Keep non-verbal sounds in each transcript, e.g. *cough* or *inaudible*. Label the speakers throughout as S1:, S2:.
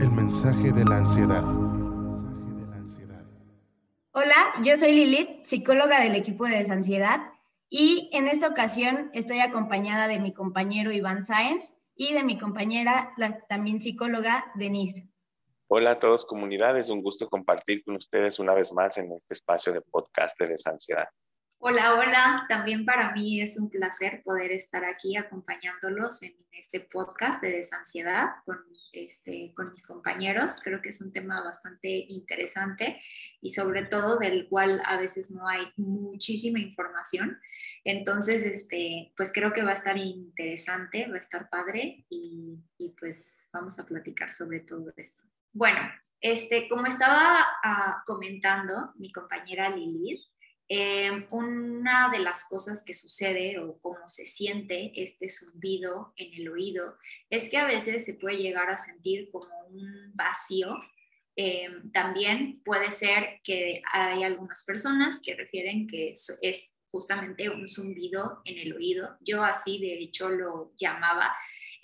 S1: El mensaje de la ansiedad.
S2: Hola, yo soy Lilith, psicóloga del equipo de desansiedad y en esta ocasión estoy acompañada de mi compañero Iván Sáenz y de mi compañera, la también psicóloga Denise.
S3: Hola a todos comunidades, es un gusto compartir con ustedes una vez más en este espacio de podcast de desansiedad.
S4: Hola, hola. También para mí es un placer poder estar aquí acompañándolos en este podcast de desansiedad con, este, con mis compañeros. Creo que es un tema bastante interesante y sobre todo del cual a veces no hay muchísima información. Entonces, este, pues creo que va a estar interesante, va a estar padre y, y pues vamos a platicar sobre todo esto. Bueno, este, como estaba ah, comentando mi compañera Lilith, eh, una de las cosas que sucede o cómo se siente este zumbido en el oído es que a veces se puede llegar a sentir como un vacío. Eh, también puede ser que hay algunas personas que refieren que es justamente un zumbido en el oído. Yo así de hecho lo llamaba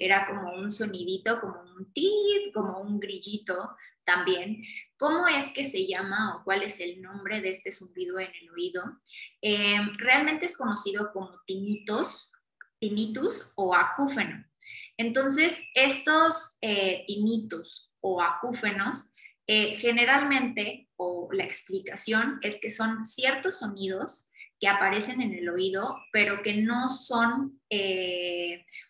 S4: era como un sonidito, como un tit, como un grillito también. ¿Cómo es que se llama o cuál es el nombre de este zumbido en el oído? Eh, realmente es conocido como tinnitus, tinnitus o acúfeno. Entonces, estos eh, tinnitus o acúfenos, eh, generalmente, o la explicación es que son ciertos sonidos que aparecen en el oído, pero que no son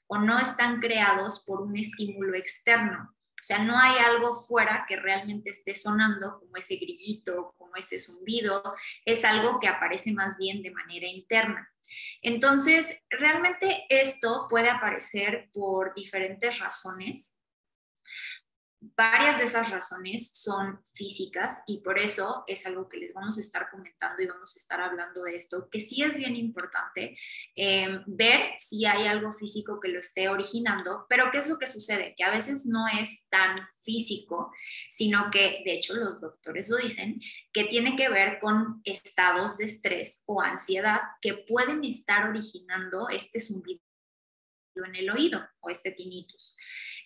S4: o no están creados por un estímulo externo. O sea, no hay algo fuera que realmente esté sonando, como ese grillito, como ese zumbido, es algo que aparece más bien de manera interna. Entonces, realmente esto puede aparecer por diferentes razones. Varias de esas razones son físicas y por eso es algo que les vamos a estar comentando y vamos a estar hablando de esto, que sí es bien importante eh, ver si hay algo físico que lo esté originando, pero ¿qué es lo que sucede? Que a veces no es tan físico, sino que, de hecho, los doctores lo dicen, que tiene que ver con estados de estrés o ansiedad que pueden estar originando este zumbido en el oído o este tinnitus.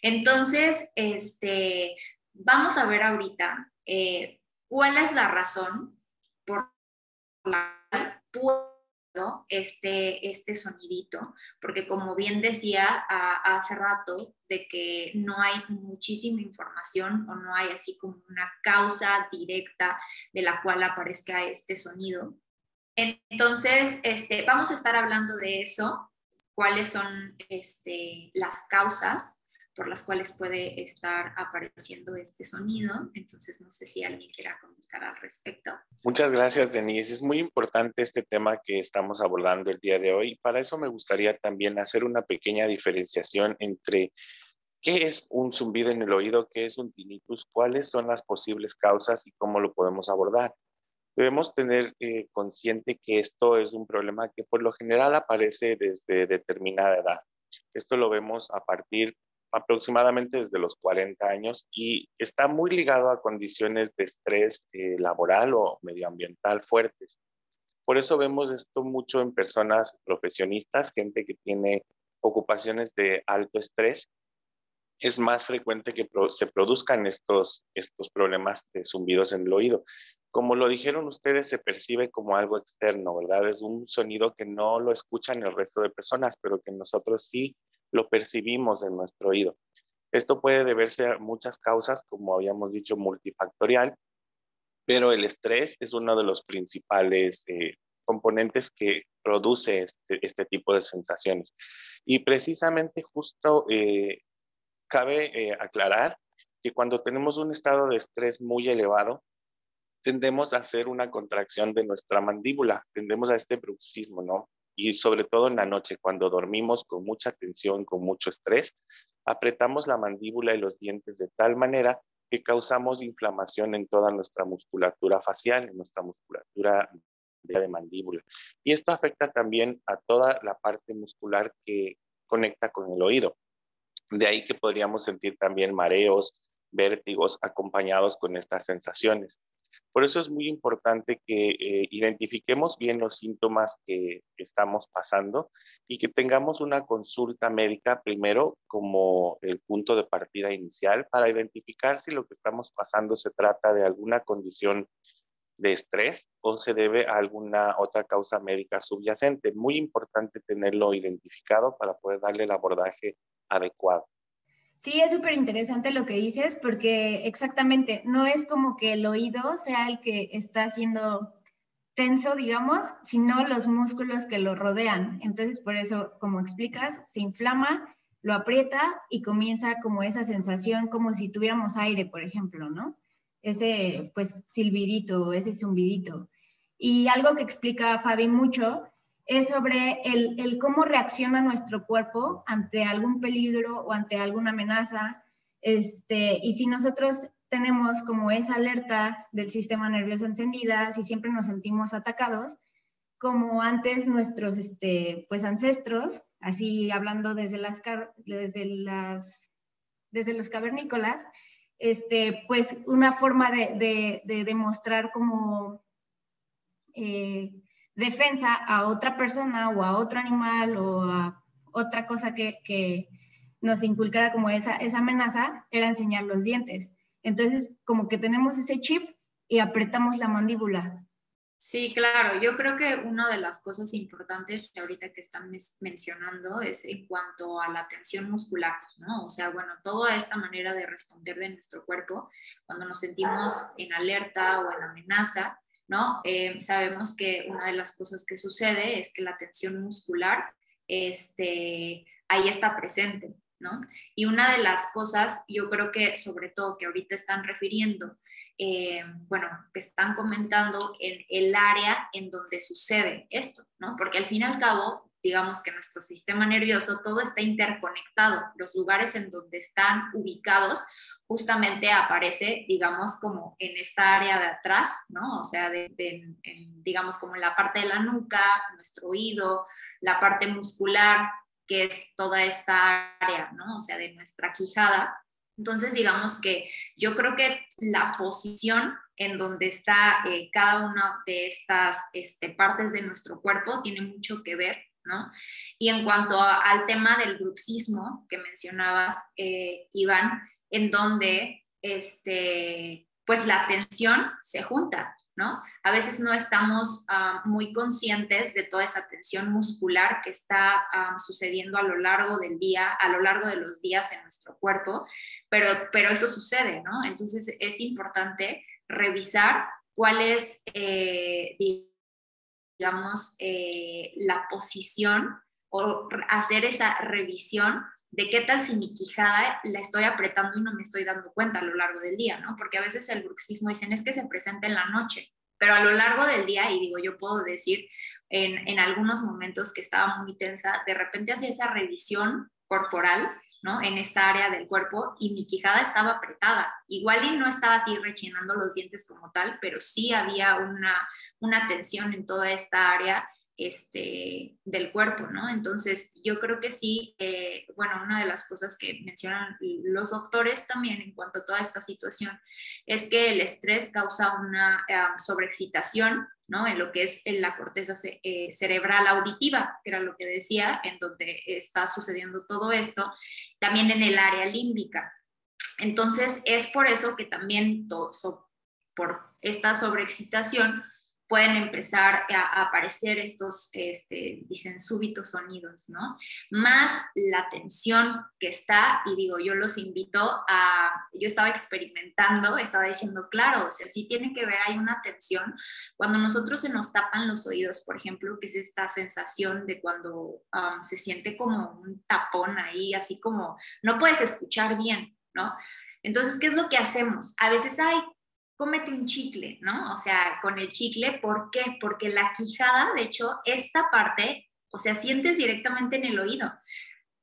S4: Entonces, este, vamos a ver ahorita eh, cuál es la razón por la cual puedo este, este sonidito, porque como bien decía hace rato, de que no hay muchísima información o no hay así como una causa directa de la cual aparezca este sonido. Entonces, este, vamos a estar hablando de eso, cuáles son este, las causas por las cuales puede estar apareciendo este sonido. Entonces, no sé si alguien quiera comentar al respecto.
S3: Muchas gracias, Denise. Es muy importante este tema que estamos abordando el día de hoy. Para eso me gustaría también hacer una pequeña diferenciación entre qué es un zumbido en el oído, qué es un tinnitus, cuáles son las posibles causas y cómo lo podemos abordar. Debemos tener eh, consciente que esto es un problema que por lo general aparece desde determinada edad. Esto lo vemos a partir aproximadamente desde los 40 años y está muy ligado a condiciones de estrés eh, laboral o medioambiental fuertes. Por eso vemos esto mucho en personas profesionistas, gente que tiene ocupaciones de alto estrés. Es más frecuente que se produzcan estos, estos problemas de zumbidos en el oído. Como lo dijeron ustedes, se percibe como algo externo, ¿verdad? Es un sonido que no lo escuchan el resto de personas, pero que nosotros sí lo percibimos en nuestro oído. Esto puede deberse a muchas causas, como habíamos dicho, multifactorial, pero el estrés es uno de los principales eh, componentes que produce este, este, tipo de sensaciones. Y precisamente justo eh, cabe eh, aclarar que cuando tenemos un estado de estrés muy elevado, tendemos a hacer una contracción de nuestra mandíbula, tendemos a este bruxismo, ¿no? Y sobre todo en la noche, cuando dormimos con mucha tensión, con mucho estrés, apretamos la mandíbula y los dientes de tal manera que causamos inflamación en toda nuestra musculatura facial, en nuestra musculatura de mandíbula. Y esto afecta también a toda la parte muscular que conecta con el oído. De ahí que podríamos sentir también mareos, vértigos acompañados con estas sensaciones. Por eso es muy importante que eh, identifiquemos bien los síntomas que estamos pasando y que tengamos una consulta médica primero como el punto de partida inicial para identificar si lo que estamos pasando se trata de alguna condición de estrés o se debe a alguna otra causa médica subyacente. Muy importante tenerlo identificado para poder darle el abordaje adecuado.
S2: Sí, es súper interesante lo que dices porque exactamente, no es como que el oído sea el que está siendo tenso, digamos, sino los músculos que lo rodean. Entonces, por eso, como explicas, se inflama, lo aprieta y comienza como esa sensación como si tuviéramos aire, por ejemplo, ¿no? Ese, pues, silbidito, ese zumbidito. Y algo que explica Fabi mucho es sobre el, cómo reacciona nuestro cuerpo ante algún peligro o ante alguna amenaza. Este, y si nosotros tenemos como esa alerta del sistema nervioso encendida, si siempre nos sentimos atacados, como antes nuestros este, pues, ancestros, así hablando desde, las, desde, las, desde los cavernícolas, este, pues una forma de, demostrar como eh, defensa a otra persona o a otro animal o a otra cosa que, nos inculcara como esa, esa amenaza era enseñar los dientes. Entonces, como que tenemos ese chip y apretamos la mandíbula.
S4: Sí, claro. Yo creo que una de las cosas importantes ahorita que están mencionando es en cuanto a la tensión muscular, ¿no? O sea, bueno, toda esta manera de responder de nuestro cuerpo cuando nos sentimos en alerta o en amenaza, ¿no? Eh, sabemos que una de las cosas que sucede es que la tensión muscular este, ahí está presente, ¿no? Y una de las cosas, yo creo que sobre todo que ahorita están refiriendo, eh, bueno, que están comentando en el área en donde sucede esto, ¿no? Porque al fin y al cabo, digamos que nuestro sistema nervioso, todo está interconectado, los lugares en donde están ubicados justamente aparece, digamos, como en esta área de atrás, ¿no? O sea, de, digamos, como en la parte de la nuca, nuestro oído, la parte muscular, que es toda esta área, ¿no? O sea, de nuestra quijada. Entonces, digamos que yo creo que la posición en donde está eh, cada una de estas este, partes de nuestro cuerpo tiene mucho que ver ¿no? Y en cuanto al tema del bruxismo que mencionabas, eh, Iván, en donde este, pues la atención se junta, ¿no? A veces no estamos ah, muy conscientes de toda esa tensión muscular que está ah, sucediendo a lo largo del día, a lo largo de los días en nuestro cuerpo, pero, pero eso sucede, ¿no? Entonces es importante revisar cuál es, eh, digamos, eh, la posición o hacer esa revisión de qué tal si mi quijada la estoy apretando y no me estoy dando cuenta a lo largo del día, ¿no? Porque a veces el bruxismo dicen es que se presenta en la noche, pero a lo largo del día, y digo, yo puedo decir en, en algunos momentos que estaba muy tensa, de repente hacía esa revisión corporal, ¿no? En esta área del cuerpo y mi quijada estaba apretada. Igual y no estaba así rechinando los dientes como tal, pero sí había una, una tensión en toda esta área este, del cuerpo, ¿no? Entonces, yo creo que sí, eh, bueno, una de las cosas que mencionan los doctores también en cuanto a toda esta situación es que el estrés causa una eh, sobreexcitación, ¿no? En lo que es en la corteza eh, cerebral auditiva, que era lo que decía, en donde está sucediendo todo esto, también en el área límbica. Entonces, es por eso que también por esta sobreexcitación, pueden empezar a, aparecer estos, este, dicen, súbitos sonidos, ¿no? Más la tensión que está, y digo, yo los invito a, yo estaba experimentando, estaba diciendo, claro, o sea, sí tiene que ver, hay una tensión. Cuando nosotros se nos tapan los oídos, por ejemplo, que es esta sensación de cuando um, se siente como un tapón ahí, así como, no puedes escuchar bien, ¿no? Entonces, ¿qué es lo que hacemos? A veces hay cómete un chicle, ¿no? O sea, con el chicle, ¿por qué? Porque la quijada, de hecho, esta parte, o sea, sientes directamente en el oído.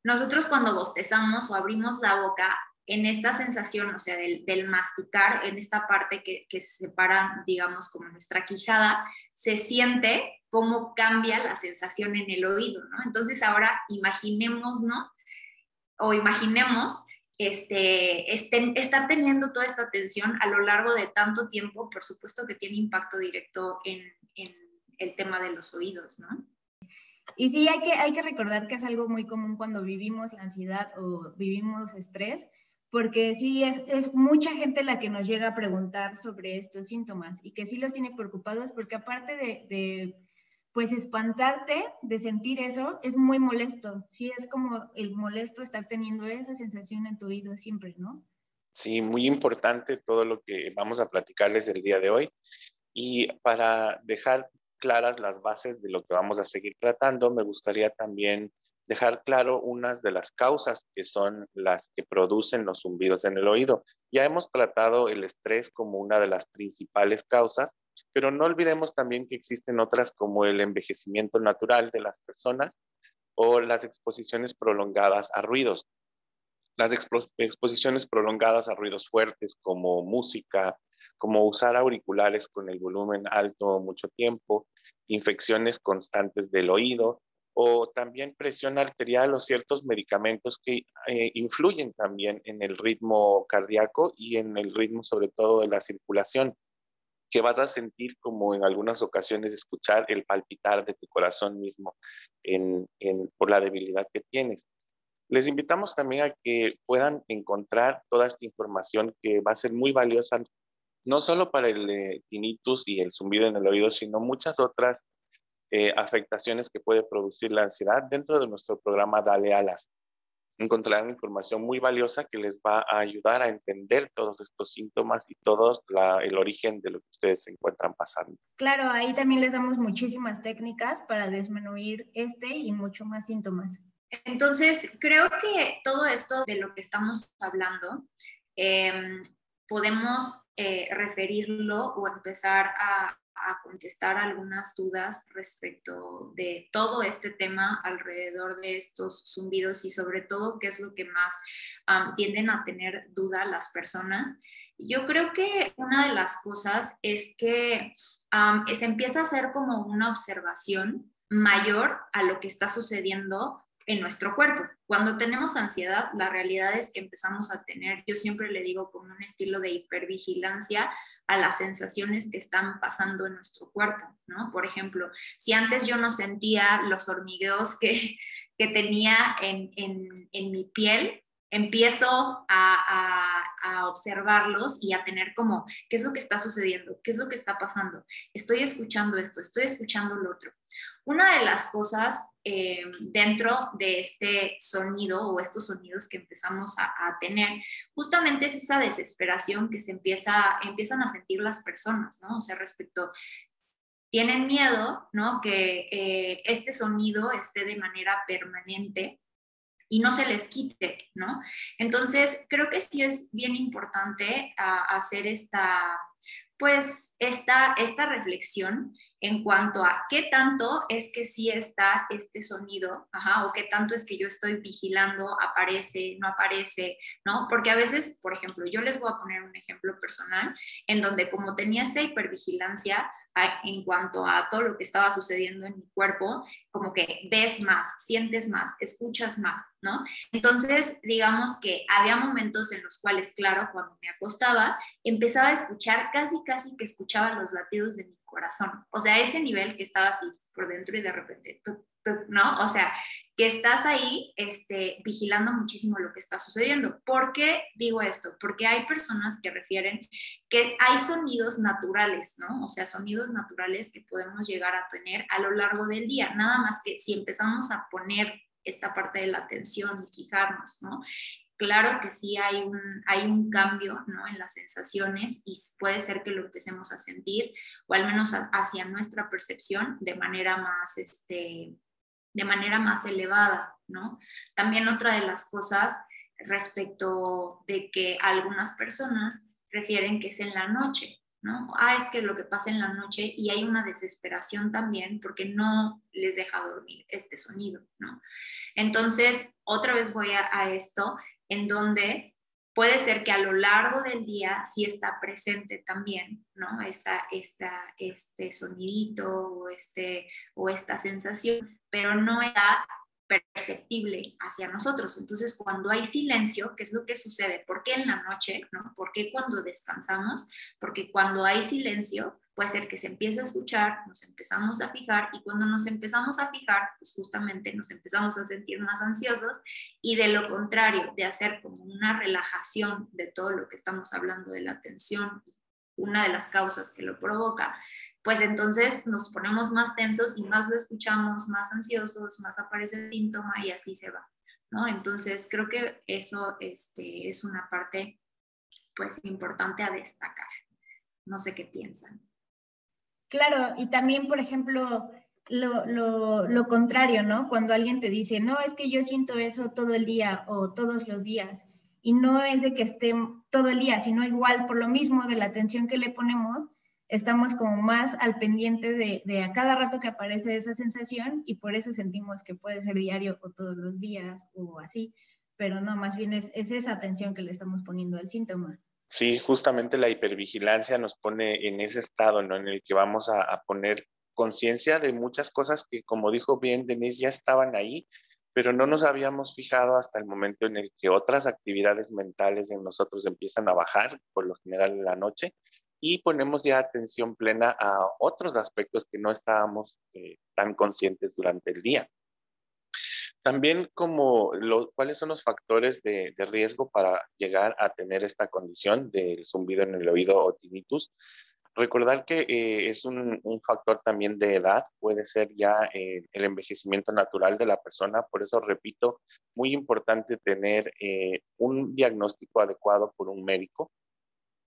S4: Nosotros cuando bostezamos o abrimos la boca, en esta sensación, o sea, del, masticar, en esta parte que, que separa, digamos, como nuestra quijada, se siente cómo cambia la sensación en el oído, ¿no? Entonces ahora imaginemos, ¿no? O imaginemos este, estar teniendo toda esta atención a lo largo de tanto tiempo, por supuesto que tiene impacto directo en, el tema de los oídos, ¿no?
S2: Y sí, hay que, hay que recordar que es algo muy común cuando vivimos la ansiedad o vivimos estrés, porque sí, es, es mucha gente la que nos llega a preguntar sobre estos síntomas y que sí los tiene preocupados porque aparte de pues espantarte de sentir eso es muy molesto. Sí, es como el molesto estar teniendo esa sensación en tu oído siempre, ¿no?
S3: Sí, muy importante todo lo que vamos a platicarles el día de hoy. Y para dejar claras las bases de lo que vamos a seguir tratando, me gustaría también dejar claro unas de las causas que son las que producen los zumbidos en el oído. Ya hemos tratado el estrés como una de las principales causas, pero no olvidemos también que existen otras como el envejecimiento natural de las personas o las exposiciones prolongadas a ruidos. Las exposiciones prolongadas a ruidos fuertes como música, como usar auriculares con el volumen alto mucho tiempo, infecciones constantes del oído o también presión arterial o ciertos medicamentos que eh, influyen también en el ritmo cardíaco y en el ritmo sobre todo de la circulación que vas a sentir como en algunas ocasiones escuchar el palpitar de tu corazón mismo por la debilidad que tienes. Les invitamos también a que puedan encontrar toda esta información que va a ser muy valiosa, no solo para el eh, tinnitus y el zumbido en el oído, sino muchas otras eh, afectaciones que puede producir la ansiedad dentro de nuestro programa Dale Alas encontrarán información muy valiosa que les va a ayudar a entender todos estos síntomas y todo el origen de lo que ustedes se encuentran pasando.
S2: Claro, ahí también les damos muchísimas técnicas para disminuir este y mucho más síntomas.
S4: Entonces, creo que todo esto de lo que estamos hablando, em, podemos eh, referirlo o empezar a, a contestar algunas dudas respecto de todo este tema alrededor de estos zumbidos y sobre todo qué es lo que más tienden a tener duda las personas. Yo creo que una de las cosas es que se empieza a hacer como una observación mayor a lo que está sucediendo en nuestro cuerpo. Cuando tenemos ansiedad, la realidad es que empezamos a tener, yo siempre le digo, como un estilo de hipervigilancia a las sensaciones que están pasando en nuestro cuerpo, ¿no? Por ejemplo, si antes yo no sentía los hormigueos que, que tenía en, en, en mi piel, empiezo a, observarlos y a tener como, ¿qué es lo que está sucediendo? ¿Qué es lo que está pasando? Estoy escuchando esto, estoy escuchando lo otro. Una de las cosas eh, dentro de este sonido o estos sonidos que empezamos a, a, tener, justamente es esa desesperación que se empieza, empiezan a sentir las personas, ¿no? O sea, respecto, tienen miedo, ¿no? Que eh, este sonido esté de manera permanente y no se les quite, ¿no? Entonces, creo que sí es bien importante ah, hacer esta, pues, esta, esta reflexión en cuanto a qué tanto es que sí está este sonido, ajá, o qué tanto es que yo estoy vigilando, aparece, no aparece, ¿no? Porque a veces, por ejemplo, yo les voy a poner un ejemplo personal en donde como tenía esta hipervigilancia en cuanto a todo lo que estaba sucediendo en mi cuerpo, como que ves más, sientes más, escuchas más, ¿no? Entonces, digamos que había momentos en los cuales, claro, cuando me acostaba, empezaba a escuchar casi, casi que escuchaba los latidos de mi corazón. O sea, ese nivel que estaba así por dentro y de repente, ¿no? O sea, que estás ahí este, vigilando muchísimo lo que está sucediendo. ¿Por qué digo esto? Porque hay personas que refieren que hay sonidos naturales, ¿no? O sea, sonidos naturales que podemos llegar a tener a lo largo del día. Nada más que si empezamos a poner esta parte de la atención y fijarnos, ¿no? claro que sí hay un, hay un cambio ¿no? en las sensaciones y puede ser que lo empecemos a sentir, o al menos hacia nuestra percepción, de manera más, este, de manera más elevada. ¿no? También otra de las cosas respecto de que algunas personas refieren que es en la noche, ¿no? Ah, es que lo que pasa en la noche y hay una desesperación también porque no les deja dormir este sonido, ¿no? Entonces, otra vez voy a, esto, en donde puede ser que a lo largo del día sí está presente también, ¿no? Esta, este sonidito o, este, o esta sensación, pero no está perceptible hacia nosotros. Entonces, cuando hay silencio, ¿qué es lo que sucede? ¿Por qué en la noche? ¿no? ¿Por qué cuando descansamos? Porque cuando hay silencio, puede ser que se empiece a escuchar, nos empezamos a fijar y cuando nos empezamos a fijar, pues justamente nos empezamos a sentir más ansiosos y de lo contrario, de hacer como una relajación de todo lo que estamos hablando de la tensión, una de las causas que lo provoca, pues entonces nos ponemos más tensos y más lo escuchamos, más ansiosos, más aparece el síntoma y así se va, ¿no? Entonces creo que eso este, es una parte pues importante a destacar. No sé qué piensan.
S2: Claro, y también, por ejemplo, lo, lo, lo, contrario, ¿no? Cuando alguien te dice, no, es que yo siento eso todo el día o todos los días, y no es de que esté todo el día, sino igual por lo mismo de la atención que le ponemos, estamos como más al pendiente de, a cada rato que aparece esa sensación y por eso sentimos que puede ser diario o todos los días o así, pero no, más bien es, esa atención que le estamos poniendo al síntoma.
S3: Sí, justamente la hipervigilancia nos pone en ese estado ¿no? en el que vamos a, poner conciencia de muchas cosas que, como dijo bien Denise, ya estaban ahí, pero no nos habíamos fijado hasta el momento en el que otras actividades mentales en nosotros empiezan a bajar, por lo general en la noche, y ponemos ya atención plena a otros aspectos que no estábamos eh, tan conscientes durante el día. También como cuáles son los factores de, riesgo para llegar a tener esta condición del zumbido en el oído o tinnitus. Recordar que eh, es un, factor también de edad, puede ser ya eh, el envejecimiento natural de la persona, por eso repito, muy importante tener un diagnóstico adecuado por un médico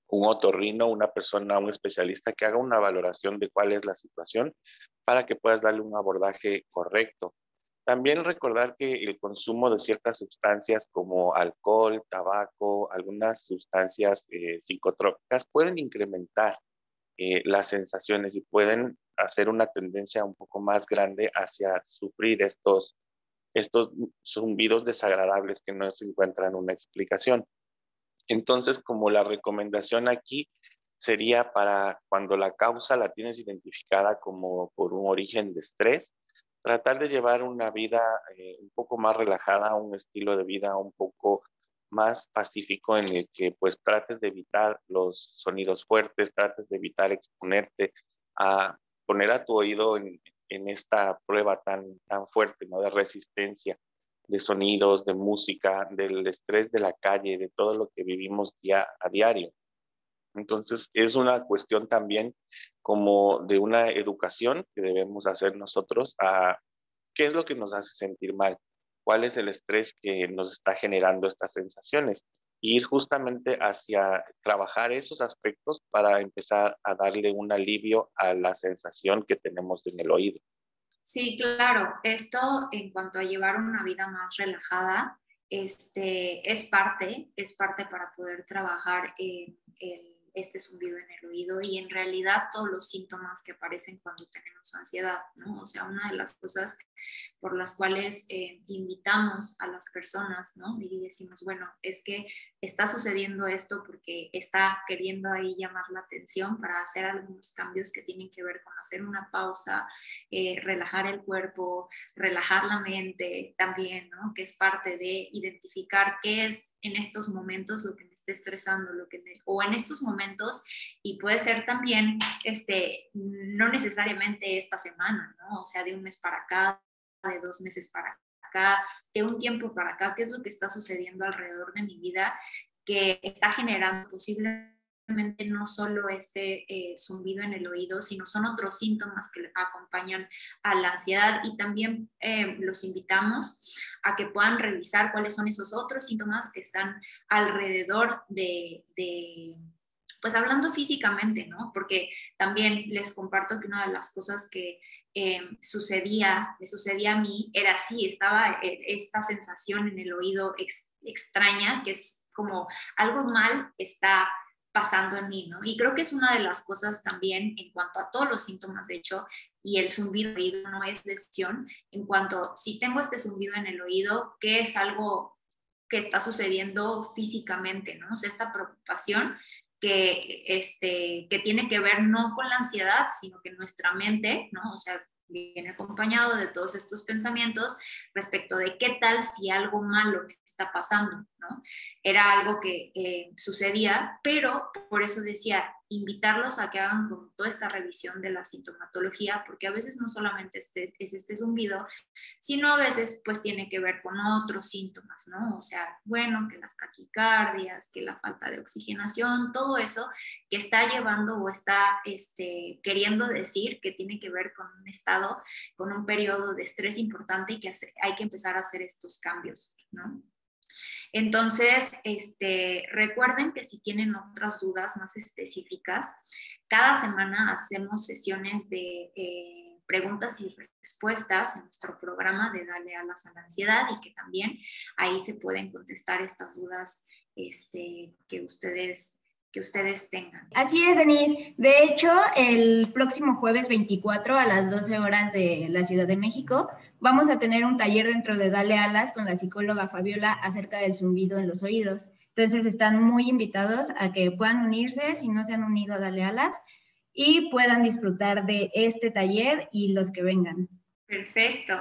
S3: un otorrino, una persona, un especialista que haga una valoración de cuál es la situación para que puedas darle un abordaje correcto. También recordar que el consumo de ciertas sustancias como alcohol, tabaco, algunas sustancias eh, psicotrópicas pueden incrementar eh, las sensaciones y pueden hacer una tendencia un poco más grande hacia sufrir estos, estos zumbidos desagradables que no se encuentran una explicación. Entonces, como la recomendación aquí sería para cuando la causa la tienes identificada como por un origen de estrés, tratar de llevar una vida eh, un poco más relajada, un estilo de vida un poco más pacífico en el que pues trates de evitar los sonidos fuertes, trates de evitar exponerte a poner a tu oído en, en esta prueba tan, tan fuerte, ¿no? De resistencia de sonidos, de música, del estrés de la calle, de todo lo que vivimos día a diario. Entonces, es una cuestión también como de una educación que debemos hacer nosotros a qué es lo que nos hace sentir mal, cuál es el estrés que nos está generando estas sensaciones. ir justamente hacia trabajar esos aspectos para empezar a darle un alivio a la sensación que tenemos en el oído.
S4: Sí, claro. Esto en cuanto a llevar una vida más relajada, este, es parte, es parte para poder trabajar en el este zumbido en el oído y en realidad todos los síntomas que aparecen cuando tenemos ansiedad, ¿no? O sea, una de las cosas por las cuales eh, invitamos a las personas, ¿no? Y decimos, bueno, es que está sucediendo esto porque está queriendo ahí llamar la atención para hacer algunos cambios que tienen que ver con hacer una pausa, eh, relajar el cuerpo, relajar la mente también, ¿no? Que es parte de identificar qué es en estos momentos lo que estresando, lo que me, o en estos momentos, y puede ser también, este, no necesariamente esta semana, ¿no? O sea, de un mes para acá, de dos meses para acá, de un tiempo para acá, qué es lo que está sucediendo alrededor de mi vida que está generando posiblemente no solo este eh, zumbido en el oído, sino son otros síntomas que acompañan a la ansiedad y también eh, los invitamos a que puedan revisar cuáles son esos otros síntomas que están alrededor de, pues hablando físicamente, ¿no? Porque también les comparto que una de las cosas que eh, sucedía, me sucedía a mí, era así, estaba esta sensación en el oído extraña, que es como algo mal está pasando en mí, ¿no? Y creo que es una de las cosas también en cuanto a todos los síntomas, de hecho, y el zumbido oído no es decisión, en cuanto si tengo este zumbido en el oído, ¿qué es algo que está sucediendo físicamente, ¿no? O sea, esta preocupación que, este, que tiene que ver no con la ansiedad, sino que nuestra mente, ¿no? O sea, viene acompañado de todos estos pensamientos respecto de qué tal si algo malo está pasando, ¿no? Era algo que eh, sucedía, pero por eso decía, invitarlos a que hagan como toda esta revisión de la sintomatología, porque a veces no solamente este, es este zumbido, sino a veces pues tiene que ver con otros síntomas, ¿no? O sea, bueno, que las taquicardias, que la falta de oxigenación, todo eso que está llevando o está este, queriendo decir que tiene que ver con un estado, con un periodo de estrés importante y que hay que empezar a hacer estos cambios, ¿no? Entonces, este, recuerden que si tienen otras dudas más específicas, cada semana hacemos sesiones de eh, preguntas y respuestas en nuestro programa de Dale alas a la ansiedad y que también ahí se pueden contestar estas dudas este, que ustedes que ustedes tengan.
S2: Así es, Denise. De hecho, el próximo jueves 24 a las 12 horas de la Ciudad de México vamos a tener un taller dentro de Dale Alas con la psicóloga Fabiola acerca del zumbido en los oídos. Entonces están muy invitados a que puedan unirse si no se han unido a Dale Alas y puedan disfrutar de este taller y los que vengan.
S4: Perfecto.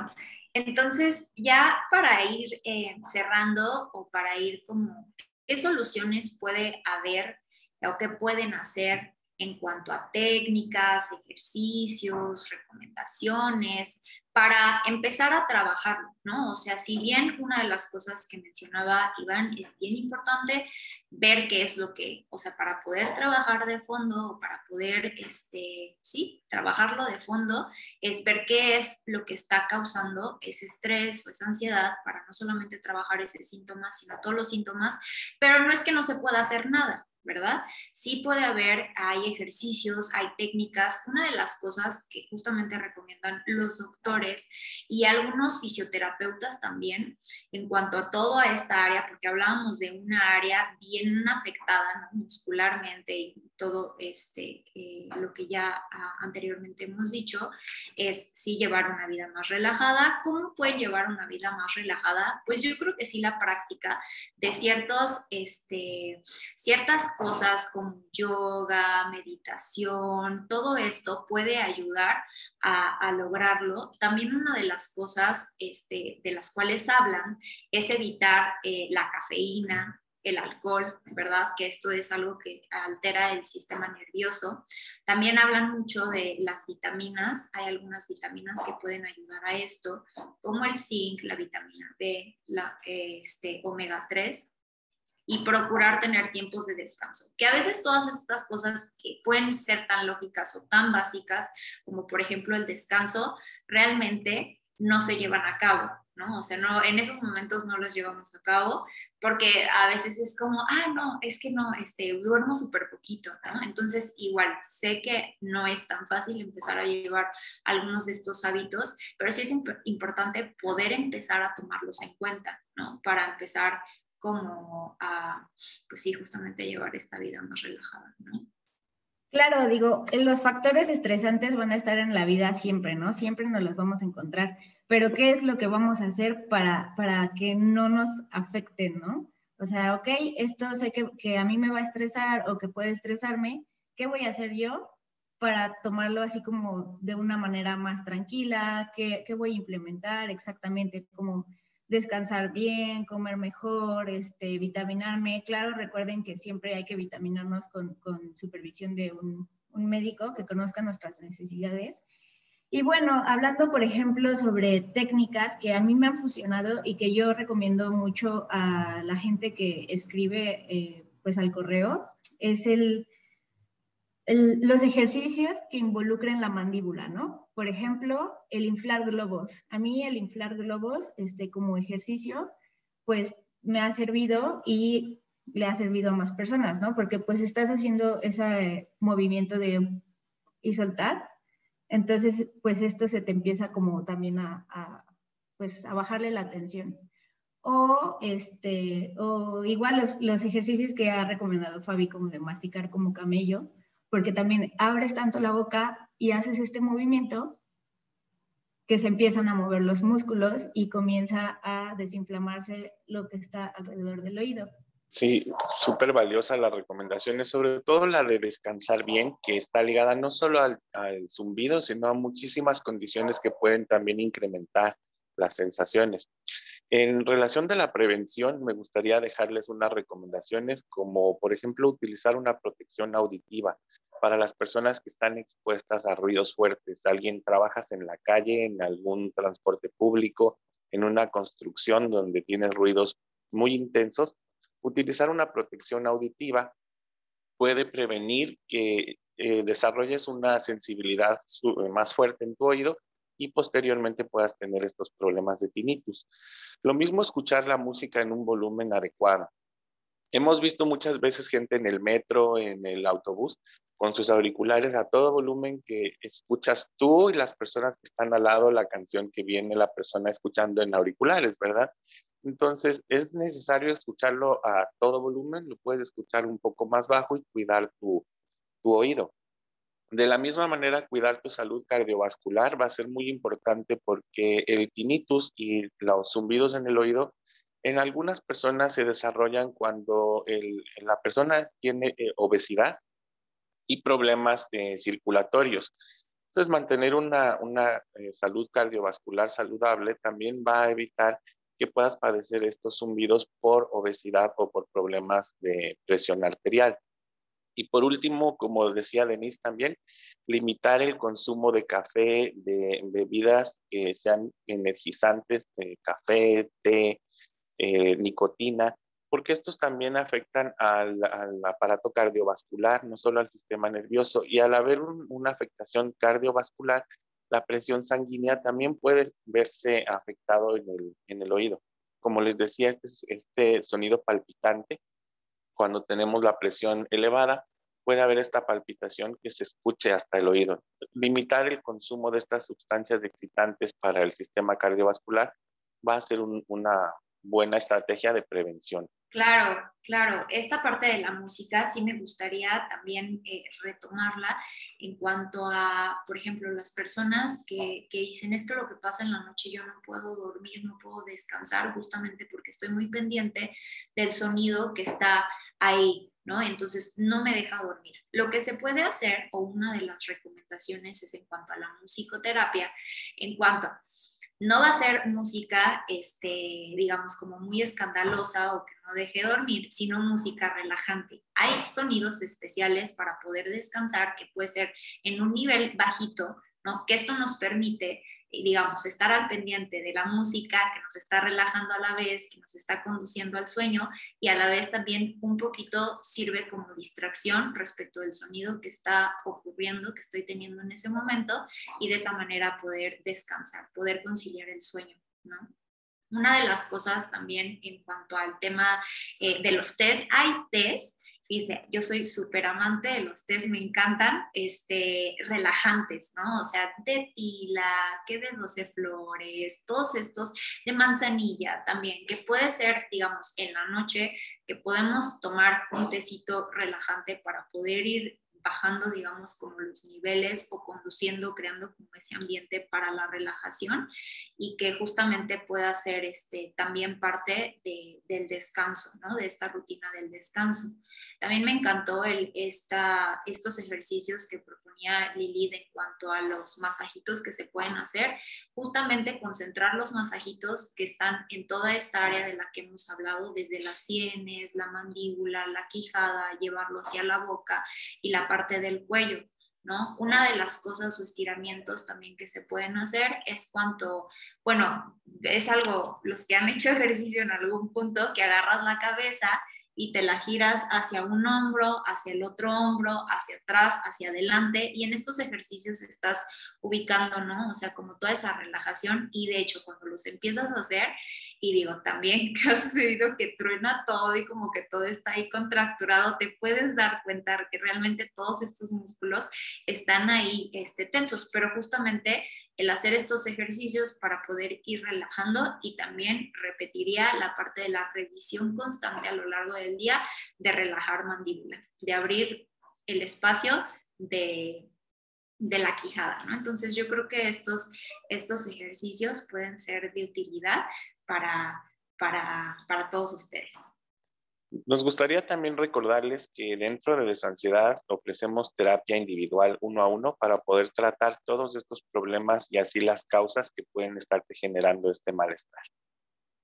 S4: Entonces, ya para ir eh, cerrando o para ir como, ¿qué soluciones puede haber o qué pueden hacer en cuanto a técnicas, ejercicios, recomendaciones, para empezar a trabajar, ¿no? O sea, si bien una de las cosas que mencionaba Iván es bien importante ver qué es lo que, o sea, para poder trabajar de fondo, para poder, este, sí, trabajarlo de fondo, es ver qué es lo que está causando ese estrés o esa ansiedad para no solamente trabajar ese síntoma, sino todos los síntomas, pero no es que no se pueda hacer nada, ¿verdad? Sí puede haber, hay ejercicios, hay técnicas. Una de las cosas que justamente recomiendan los doctores y algunos fisioterapeutas también en cuanto a toda esta área, porque hablábamos de una área bien afectada muscularmente y todo este, eh, lo que ya ah, anteriormente hemos dicho, es sí llevar una vida más relajada. ¿Cómo pueden llevar una vida más relajada? Pues yo creo que sí la práctica de ciertos, este, ciertas cosas como yoga, meditación, todo esto puede ayudar a, lograrlo. También una de las cosas este, de las cuales hablan es evitar eh, la cafeína, el alcohol, ¿verdad? Que esto es algo que altera el sistema nervioso. También hablan mucho de las vitaminas. Hay algunas vitaminas que pueden ayudar a esto, como el zinc, la vitamina B, la este, omega 3 y procurar tener tiempos de descanso. Que a veces todas estas cosas que pueden ser tan lógicas o tan básicas, como por ejemplo el descanso, realmente no se llevan a cabo, ¿no? O sea, no, en esos momentos no los llevamos a cabo porque a veces es como, ah, no, es que no, este, duermo súper poquito, ¿no? Entonces, igual, sé que no es tan fácil empezar a llevar algunos de estos hábitos, pero sí es importante poder empezar a tomarlos en cuenta, ¿no? Para empezar como a, pues sí, justamente llevar esta vida más relajada, ¿no?
S2: Claro, digo, los factores estresantes van a estar en la vida siempre, ¿no? Siempre nos los vamos a encontrar, pero ¿qué es lo que vamos a hacer para, para que no nos afecten, ¿no? O sea, ok, esto sé que, que a mí me va a estresar o que puede estresarme, ¿qué voy a hacer yo para tomarlo así como de una manera más tranquila? ¿Qué, qué voy a implementar exactamente? Como descansar bien, comer mejor, este, vitaminarme. Claro, recuerden que siempre hay que vitaminarnos con, con supervisión de un, un, médico que conozca nuestras necesidades. Y bueno, hablando, por ejemplo, sobre técnicas que a mí me han funcionado y que yo recomiendo mucho a la gente que escribe eh, pues al correo, es el los ejercicios que involucren la mandíbula, ¿no? Por ejemplo, el inflar globos. A mí el inflar globos, este, como ejercicio, pues me ha servido y le ha servido a más personas, ¿no? Porque pues estás haciendo ese movimiento de y soltar, entonces pues esto se te empieza como también a, pues a bajarle la tensión. O, este, o igual los, los ejercicios que ha recomendado Fabi, como de masticar como camello, porque también abres tanto la boca y haces este movimiento que se empiezan a mover los músculos y comienza a desinflamarse lo que está alrededor del oído.
S3: Sí, súper valiosa las recomendaciones, sobre todo la de descansar bien, que está ligada no solo al, zumbido, sino a muchísimas condiciones que pueden también incrementar las sensaciones. En relación de la prevención, me gustaría dejarles unas recomendaciones, como por ejemplo utilizar una protección auditiva para las personas que están expuestas a ruidos fuertes. Alguien trabajas en la calle, en algún transporte público, en una construcción donde tienes ruidos muy intensos, utilizar una protección auditiva puede prevenir que eh, desarrolles una sensibilidad más fuerte en tu oído y posteriormente puedas tener estos problemas de tinnitus. Lo mismo escuchar la música en un volumen adecuado. Hemos visto muchas veces gente en el metro, en el autobús, con sus auriculares a todo volumen que escuchas tú y las personas que están al lado la canción que viene la persona escuchando en auriculares, ¿verdad? Entonces, es necesario escucharlo a todo volumen, lo puedes escuchar un poco más bajo y cuidar tu, oído. De la misma manera, cuidar tu salud cardiovascular va a ser muy importante porque el tinnitus y los zumbidos en el oído en algunas personas se desarrollan cuando la persona tiene eh, obesidad y problemas eh, circulatorios. Entonces, mantener una, eh, salud cardiovascular saludable también va a evitar que puedas padecer estos zumbidos por obesidad o por problemas de presión arterial. Y por último, como decía Denise también, limitar el consumo de café, de bebidas que sean energizantes, de café, té, eh, nicotina, porque estos también afectan al, aparato cardiovascular, no solo al sistema nervioso. Y al haber una afectación cardiovascular, la presión sanguínea también puede verse afectado en el, oído. Como les decía, este, este sonido palpitante, cuando tenemos la presión elevada, puede haber esta palpitación que se escuche hasta el oído. Limitar el consumo de estas sustancias excitantes para el sistema cardiovascular va a ser una buena estrategia de prevención.
S4: Claro, claro. Esta parte de la música sí me gustaría también eh, retomarla en cuanto a, por ejemplo, las personas que, que dicen esto lo que pasa en la noche, yo no puedo dormir, no puedo descansar justamente porque estoy muy pendiente del sonido que está ahí, ¿no? Entonces no me deja dormir. Lo que se puede hacer, o una de las recomendaciones es en cuanto a la musicoterapia, en cuanto no va a ser música, este, digamos, como muy escandalosa o que no deje dormir, sino música relajante. Hay sonidos especiales para poder descansar que puede ser en un nivel bajito, ¿no? Que esto nos permite digamos, estar al pendiente de la música que nos está relajando a la vez, que nos está conduciendo al sueño y a la vez también un poquito sirve como distracción respecto del sonido que está ocurriendo, que estoy teniendo en ese momento y de esa manera poder descansar, poder conciliar el sueño, ¿no? Una de las cosas también en cuanto al tema eh, de los test, hay test Fíjese, yo soy súper amante de los tés, me encantan, este, relajantes, ¿no? O sea, de tila, que de 12 flores, todos estos, de manzanilla también, que puede ser, digamos, en la noche, que podemos tomar un tecito relajante para poder ir bajando, digamos, como los niveles o conduciendo, creando como ese ambiente para la relajación y que justamente pueda ser este, también parte del descanso, ¿no? De esta rutina del descanso. También me encantó el, esta, estos ejercicios que Lili en cuanto a los masajitos que se pueden hacer, justamente concentrar los masajitos que están en toda esta área de la que hemos hablado, desde las sienes, la mandíbula, la quijada, llevarlo hacia la boca y la parte del cuello. ¿No? Una de las cosas o estiramientos también que se pueden hacer es cuanto, bueno, es algo, los que han hecho *laughs* ejercicio en algún punto, que agarras la cabeza y te la giras hacia un hombro, hacia el otro hombro, hacia atrás, hacia adelante. Y en estos ejercicios estás ubicando, ¿no? O sea, como toda esa relajación. Y de hecho, cuando los empiezas a hacer, y digo, también *laughs* que ha sucedido que truena todo y como que todo está ahí contracturado, te puedes dar cuenta que realmente todos estos músculos están ahí este, tensos. Pero justamente el hacer estos ejercicios para poder ir relajando y también repetiría la parte de la revisión constante a lo largo del día de relajar mandíbula, de abrir el espacio de, la quijada, ¿no? Entonces yo creo que estos, estos ejercicios pueden ser de utilidad para, para, para todos ustedes.
S3: Nos gustaría también recordarles que dentro de Desansiedad ofrecemos terapia individual uno a uno para poder tratar todos estos problemas y así las causas que pueden estarte generando este malestar.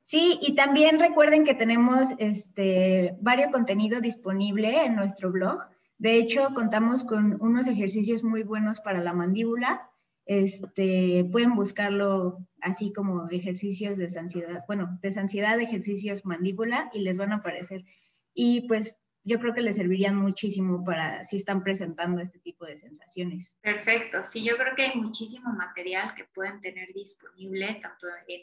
S2: Sí, y también recuerden que tenemos este, varios contenido disponible en nuestro blog. De hecho, contamos con unos ejercicios muy buenos para la mandíbula. Este, pueden buscarlo así como ejercicios de ansiedad, bueno, de ansiedad, ejercicios mandíbula y les van a aparecer. Y pues yo creo que les servirían muchísimo para si están presentando este tipo de sensaciones.
S4: Perfecto, sí, yo creo que hay muchísimo material que pueden tener disponible tanto en,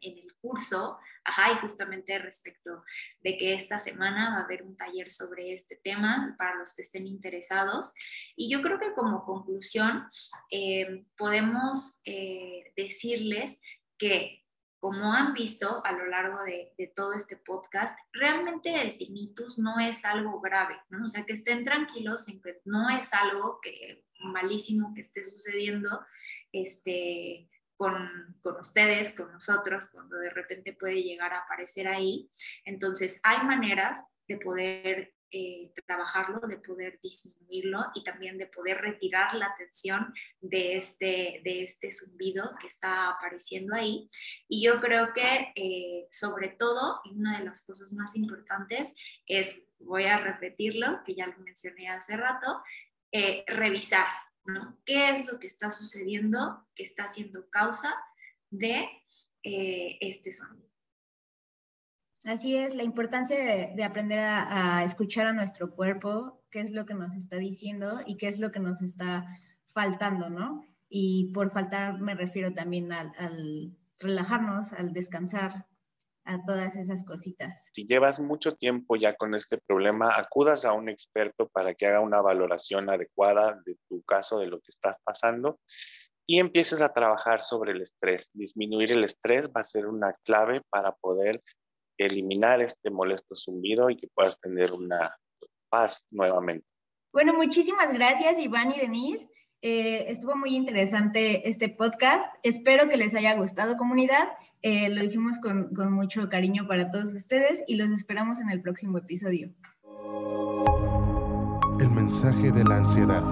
S4: el curso, ajá, y justamente respecto de que esta semana va a haber un taller sobre este tema para los que estén interesados. Y yo creo que como conclusión eh, podemos eh, decirles que como han visto a lo largo de, todo este podcast, realmente el tinnitus no es algo grave, ¿no? O sea, que estén tranquilos no es algo que, malísimo que esté sucediendo este, con, con, ustedes, con nosotros, cuando de repente puede llegar a aparecer ahí. Entonces, hay maneras de poder eh, trabajarlo, de poder disminuirlo y también de poder retirar la tensión de este, de este zumbido que está apareciendo ahí. Y yo creo que eh, sobre todo, una de las cosas más importantes es, voy a repetirlo, que ya lo mencioné hace rato, eh, revisar, ¿no? ¿Qué es lo que está sucediendo, que está siendo causa de este sonido?
S2: Así es, la importancia de, aprender a, escuchar a nuestro cuerpo, qué es lo que nos está diciendo y qué es lo que nos está faltando, ¿no? Y por faltar me refiero también al, al relajarnos, al descansar, a todas esas cositas.
S3: Si llevas mucho tiempo ya con este problema, acudas a un experto para que haga una valoración adecuada de tu caso, de lo que estás pasando y empieces a trabajar sobre el estrés. Disminuir el estrés va a ser una clave para poder eliminar este molesto zumbido y que puedas tener una paz nuevamente.
S2: Bueno, muchísimas gracias Iván y Denise. Eh, estuvo muy interesante este podcast. Espero que les haya gustado comunidad. Eh, lo hicimos con, con mucho cariño para todos ustedes y los esperamos en el próximo episodio.
S1: El mensaje de la ansiedad.